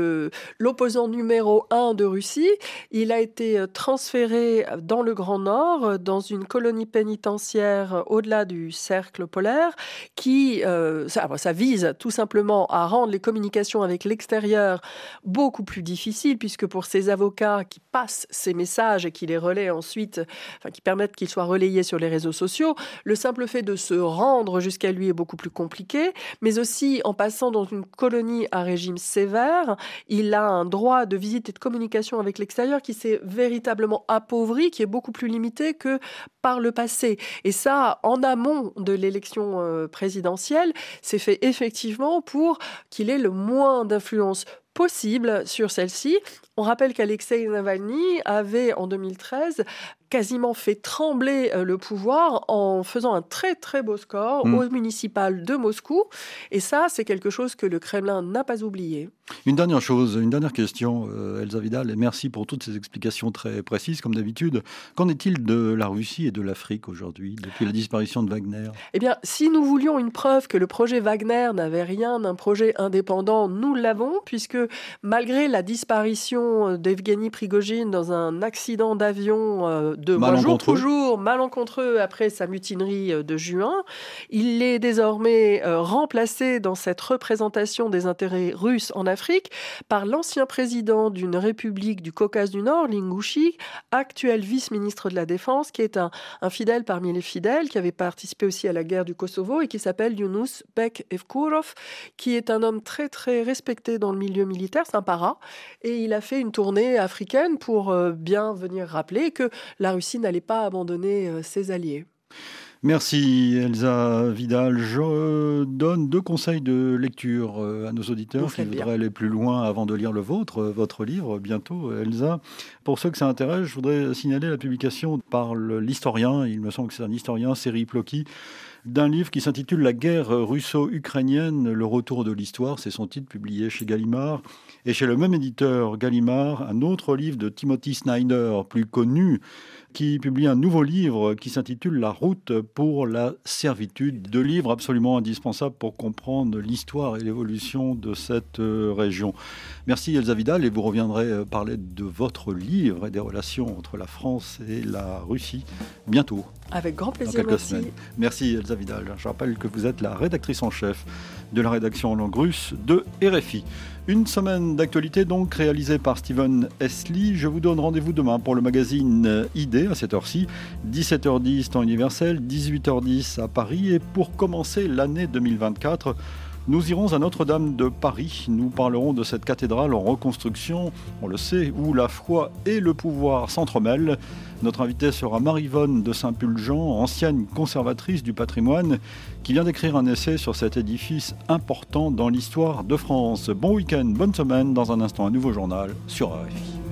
l'opposant numéro un de Russie. Il a été euh, transféré dans le Grand Nord, euh, dans une colonie pénitentiaire euh, au-delà du cercle polaire, qui, euh, ça, ça vise tout simplement à rendre les communications avec l'extérieur beaucoup plus difficiles, puisque pour ces avocats qui passent ces messages et qui les relaient ensuite, enfin qui permettent qu'ils soient relayés sur les réseaux sociaux, le simple fait de se rendre jusqu'à lui est beaucoup plus compliqué, mais aussi en passant dans une colonie à régime sévère, il a un droit de visite et de communication avec l'extérieur qui s'est véritablement appauvri, qui est beaucoup plus limité que par le passé. Et ça, en amont de l'élection euh, présidentielle, c'est fait effectivement pour qu'il ait le moins d'influence possible sur celle-ci. On rappelle qu'Alexei Navalny avait en 2013 quasiment fait trembler euh, le pouvoir en faisant un très très beau score Mm. au municipal de Moscou. Et ça, c'est quelque chose que le Kremlin n'a pas oublié. Une dernière chose, une dernière question, euh, Elsa Vidal, et merci pour toutes ces explications très précises, comme d'habitude. Qu'en est-il de la Russie et de l'Afrique aujourd'hui, depuis la disparition de Wagner? Eh bien, si nous voulions une preuve que le projet Wagner n'avait rien d'un projet indépendant, nous l'avons, puisque malgré la disparition euh, d'Evgeny Prigogine dans un accident d'avion de moi, jour Malencontreux. après sa mutinerie euh, de juin, il est désormais euh, remplacé dans cette représentation des intérêts russes en Afrique par l'ancien président d'une république du Caucase du Nord, Lingouchi, actuel vice-ministre de la Défense, qui est un, un fidèle parmi les fidèles, qui avait participé aussi à la guerre du Kosovo et qui s'appelle Yunus Bek Evkurov, qui est un homme très très respecté dans le milieu militaire, c'est un para, et il a fait une tournée africaine pour euh, bien venir rappeler que la Russie n'allait pas abandonner euh, ses alliés. Merci Elsa Vidal. Je donne deux conseils de lecture euh, à nos auditeurs qui voudraient aller plus loin avant de lire le vôtre, euh, votre livre bientôt, Elsa. Pour ceux que ça intéresse, je voudrais signaler la publication par l'historien, il me semble que c'est un historien, Seri Ploki, d'un livre qui s'intitule La guerre russo-ukrainienne, le retour de l'histoire. C'est son titre publié chez Gallimard. Et chez le même éditeur, Gallimard, un autre livre de Timothy Snyder, plus connu, qui publie un nouveau livre qui s'intitule La route pour la servitude. Deux livres absolument indispensables pour comprendre l'histoire et l'évolution de cette euh, région. Merci Elsa Vidal et vous reviendrez euh, parler de votre livre et des relations entre la France et la Russie bientôt. Avec grand Dans plaisir, quelques merci. semaines. Merci Elsa Vidal. Je rappelle que vous êtes la rédactrice en chef de la rédaction en langue russe de RFI. Une semaine d'actualité donc réalisée par Steven Esli. Je vous donne rendez-vous demain pour le magazine ID à cette heure-ci, 17h10 temps universel, 18h10 à Paris. Et pour commencer l'année 2024, nous irons à Notre-Dame de Paris. Nous parlerons de cette cathédrale en reconstruction, on le sait, où la foi et le pouvoir s'entremêlent. Notre invitée sera Marie-Vonne de Saint-Pulgent, ancienne conservatrice du patrimoine, qui vient d'écrire un essai sur cet édifice important dans l'histoire de France. Bon week-end, bonne semaine. Dans un instant, un nouveau journal sur RFI.